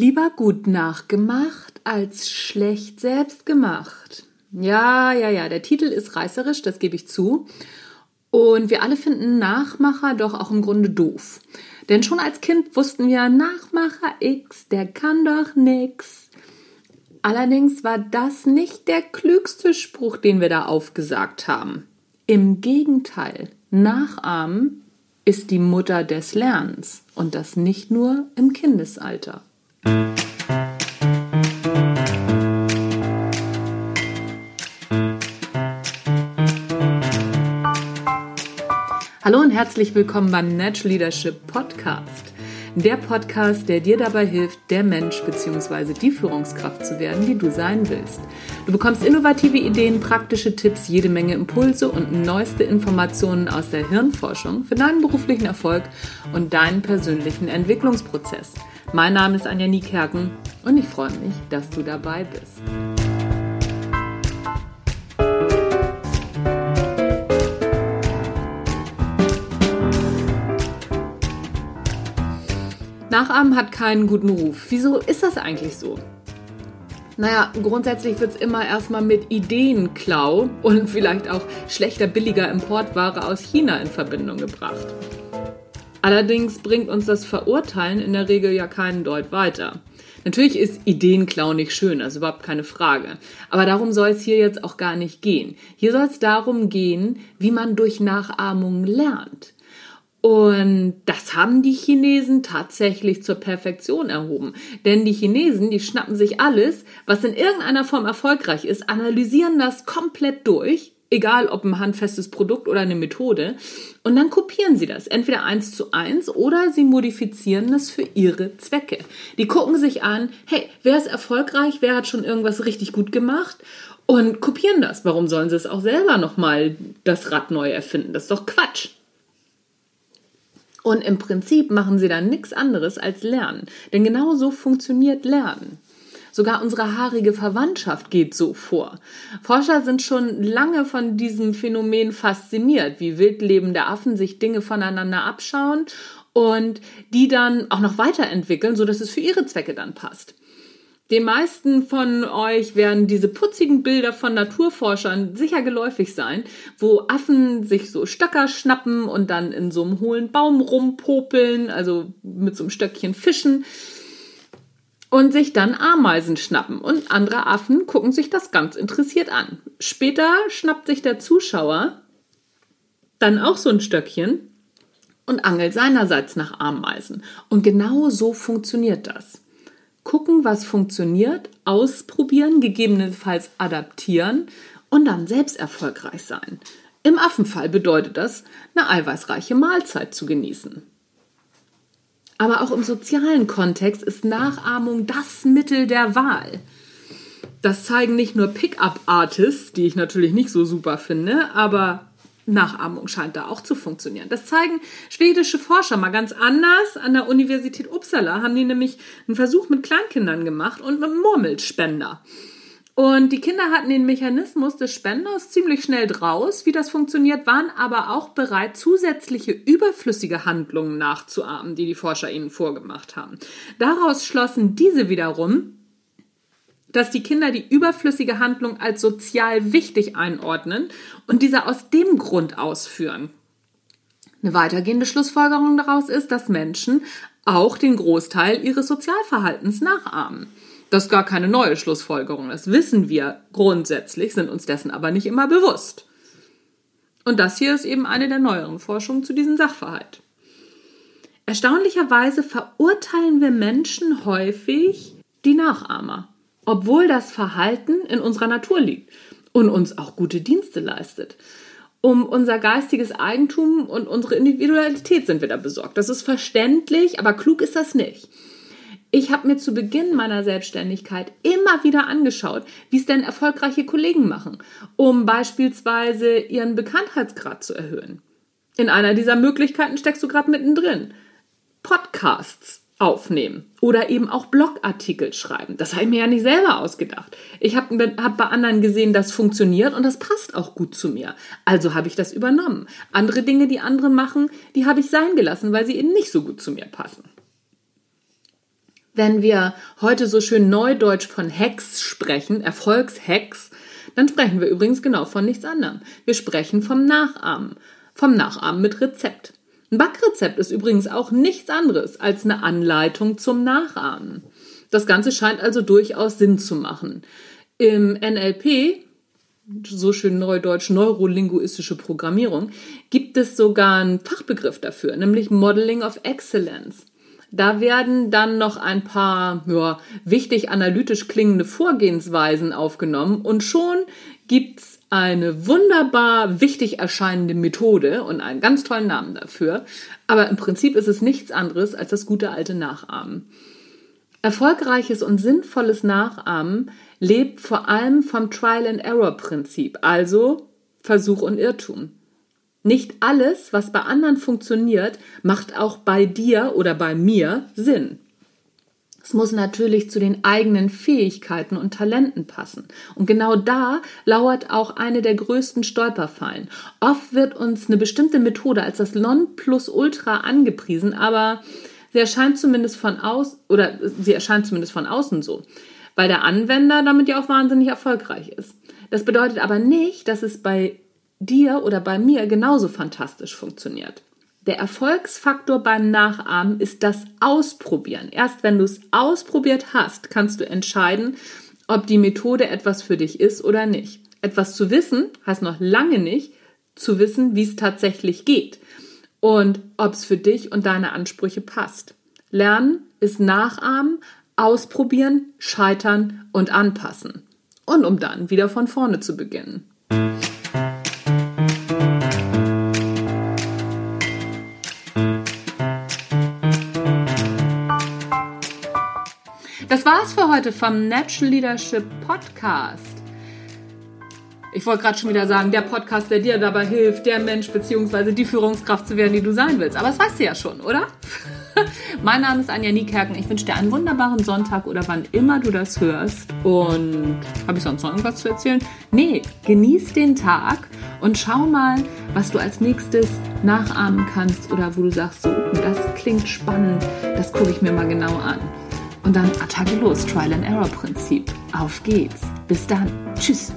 Lieber gut nachgemacht als schlecht selbst gemacht. Ja, ja, ja, der Titel ist reißerisch, das gebe ich zu. Und wir alle finden Nachmacher doch auch im Grunde doof. Denn schon als Kind wussten wir, Nachmacher X, der kann doch nix. Allerdings war das nicht der klügste Spruch, den wir da aufgesagt haben. Im Gegenteil, Nachahmen ist die Mutter des Lernens und das nicht nur im Kindesalter. Hallo und herzlich willkommen beim Natural Leadership Podcast. Der Podcast, der dir dabei hilft, der Mensch bzw. die Führungskraft zu werden, die du sein willst. Du bekommst innovative Ideen, praktische Tipps, jede Menge Impulse und neueste Informationen aus der Hirnforschung für deinen beruflichen Erfolg und deinen persönlichen Entwicklungsprozess. Mein Name ist Anja Niekerken und ich freue mich, dass du dabei bist. Nachahmen hat keinen guten Ruf. Wieso ist das eigentlich so? Naja, grundsätzlich wird es immer erstmal mit Ideenklau und vielleicht auch schlechter, billiger Importware aus China in Verbindung gebracht. Allerdings bringt uns das Verurteilen in der Regel ja keinen Deut weiter. Natürlich ist Ideenklau nicht schön, ist überhaupt keine Frage. Aber darum soll es hier jetzt auch gar nicht gehen. Hier soll es darum gehen, wie man durch Nachahmung lernt. Und das haben die Chinesen tatsächlich zur Perfektion erhoben. Denn die Chinesen, die schnappen sich alles, was in irgendeiner Form erfolgreich ist, analysieren das komplett durch egal ob ein handfestes Produkt oder eine Methode. Und dann kopieren sie das, entweder eins zu eins oder sie modifizieren das für ihre Zwecke. Die gucken sich an, hey, wer ist erfolgreich, wer hat schon irgendwas richtig gut gemacht und kopieren das. Warum sollen sie es auch selber nochmal das Rad neu erfinden? Das ist doch Quatsch. Und im Prinzip machen sie dann nichts anderes als lernen. Denn genau so funktioniert Lernen. Sogar unsere haarige Verwandtschaft geht so vor. Forscher sind schon lange von diesem Phänomen fasziniert, wie wildlebende Affen sich Dinge voneinander abschauen und die dann auch noch weiterentwickeln, sodass es für ihre Zwecke dann passt. Den meisten von euch werden diese putzigen Bilder von Naturforschern sicher geläufig sein, wo Affen sich so Stöcker schnappen und dann in so einem hohlen Baum rumpopeln, also mit so einem Stöckchen fischen und sich dann Ameisen schnappen. Und andere Affen gucken sich das ganz interessiert an. Später schnappt sich der Zuschauer dann auch so ein Stöckchen und angelt seinerseits nach Ameisen. Und genau so funktioniert das. Gucken, was funktioniert, ausprobieren, gegebenenfalls adaptieren und dann selbst erfolgreich sein. Im Affenfall bedeutet das, eine eiweißreiche Mahlzeit zu genießen. Aber auch im sozialen Kontext ist Nachahmung das Mittel der Wahl. Das zeigen nicht nur Pickup-Artists, die ich natürlich nicht so super finde, aber Nachahmung scheint da auch zu funktionieren. Das zeigen schwedische Forscher mal ganz anders. An der Universität Uppsala haben die nämlich einen Versuch mit Kleinkindern gemacht und mit Murmelspender. Und die Kinder hatten den Mechanismus des Spenders ziemlich schnell draus, wie das funktioniert, waren aber auch bereit, zusätzliche überflüssige Handlungen nachzuahmen, die die Forscher ihnen vorgemacht haben. Daraus schlossen diese wiederum, dass die Kinder die überflüssige Handlung als sozial wichtig einordnen und diese aus dem Grund ausführen. Eine weitergehende Schlussfolgerung daraus ist, dass Menschen auch den Großteil ihres Sozialverhaltens nachahmen. Das ist gar keine neue Schlussfolgerung. Das wissen wir grundsätzlich, sind uns dessen aber nicht immer bewusst. Und das hier ist eben eine der neueren Forschungen zu diesem Sachverhalt. Erstaunlicherweise verurteilen wir Menschen häufig die Nachahmer, obwohl das Verhalten in unserer Natur liegt und uns auch gute Dienste leistet. Um unser geistiges Eigentum und unsere Individualität sind wir da besorgt. Das ist verständlich, aber klug ist das nicht. Ich habe mir zu Beginn meiner Selbstständigkeit immer wieder angeschaut, wie es denn erfolgreiche Kollegen machen, um beispielsweise ihren Bekanntheitsgrad zu erhöhen. In einer dieser Möglichkeiten steckst du gerade mittendrin. Podcasts aufnehmen oder eben auch Blogartikel schreiben. Das habe ich mir ja nicht selber ausgedacht. Ich habe hab bei anderen gesehen, das funktioniert und das passt auch gut zu mir. Also habe ich das übernommen. Andere Dinge, die andere machen, die habe ich sein gelassen, weil sie eben nicht so gut zu mir passen. Wenn wir heute so schön neudeutsch von Hacks sprechen, Erfolgshacks, dann sprechen wir übrigens genau von nichts anderem. Wir sprechen vom Nachahmen. Vom Nachahmen mit Rezept. Ein Backrezept ist übrigens auch nichts anderes als eine Anleitung zum Nachahmen. Das Ganze scheint also durchaus Sinn zu machen. Im NLP, so schön neudeutsch neurolinguistische Programmierung, gibt es sogar einen Fachbegriff dafür, nämlich Modeling of Excellence. Da werden dann noch ein paar ja, wichtig analytisch klingende Vorgehensweisen aufgenommen und schon gibt's eine wunderbar wichtig erscheinende Methode und einen ganz tollen Namen dafür. Aber im Prinzip ist es nichts anderes als das gute alte Nachahmen. Erfolgreiches und sinnvolles Nachahmen lebt vor allem vom Trial-and-Error-Prinzip, also Versuch und Irrtum. Nicht alles, was bei anderen funktioniert, macht auch bei dir oder bei mir Sinn. Es muss natürlich zu den eigenen Fähigkeiten und Talenten passen. Und genau da lauert auch eine der größten Stolperfallen. Oft wird uns eine bestimmte Methode als das Nonplusultra angepriesen, aber sie erscheint zumindest von aus oder sie erscheint zumindest von außen so, weil der Anwender damit ja auch wahnsinnig erfolgreich ist. Das bedeutet aber nicht, dass es bei dir oder bei mir genauso fantastisch funktioniert. Der Erfolgsfaktor beim Nachahmen ist das Ausprobieren. Erst wenn du es ausprobiert hast, kannst du entscheiden, ob die Methode etwas für dich ist oder nicht. Etwas zu wissen heißt noch lange nicht zu wissen, wie es tatsächlich geht und ob es für dich und deine Ansprüche passt. Lernen ist Nachahmen, Ausprobieren, Scheitern und Anpassen. Und um dann wieder von vorne zu beginnen. Das war's für heute vom Natural Leadership Podcast. Ich wollte gerade schon wieder sagen, der Podcast, der dir dabei hilft, der Mensch bzw. die Führungskraft zu werden, die du sein willst. Aber das weißt du ja schon, oder? mein Name ist Anja Niekerken. Ich wünsche dir einen wunderbaren Sonntag oder wann immer du das hörst. Und habe ich sonst noch irgendwas zu erzählen? Nee, genieß den Tag und schau mal, was du als nächstes nachahmen kannst oder wo du sagst, so, das klingt spannend, das gucke ich mir mal genau an. Und dann Attacke los, Trial and Error Prinzip. Auf geht's. Bis dann. Tschüss.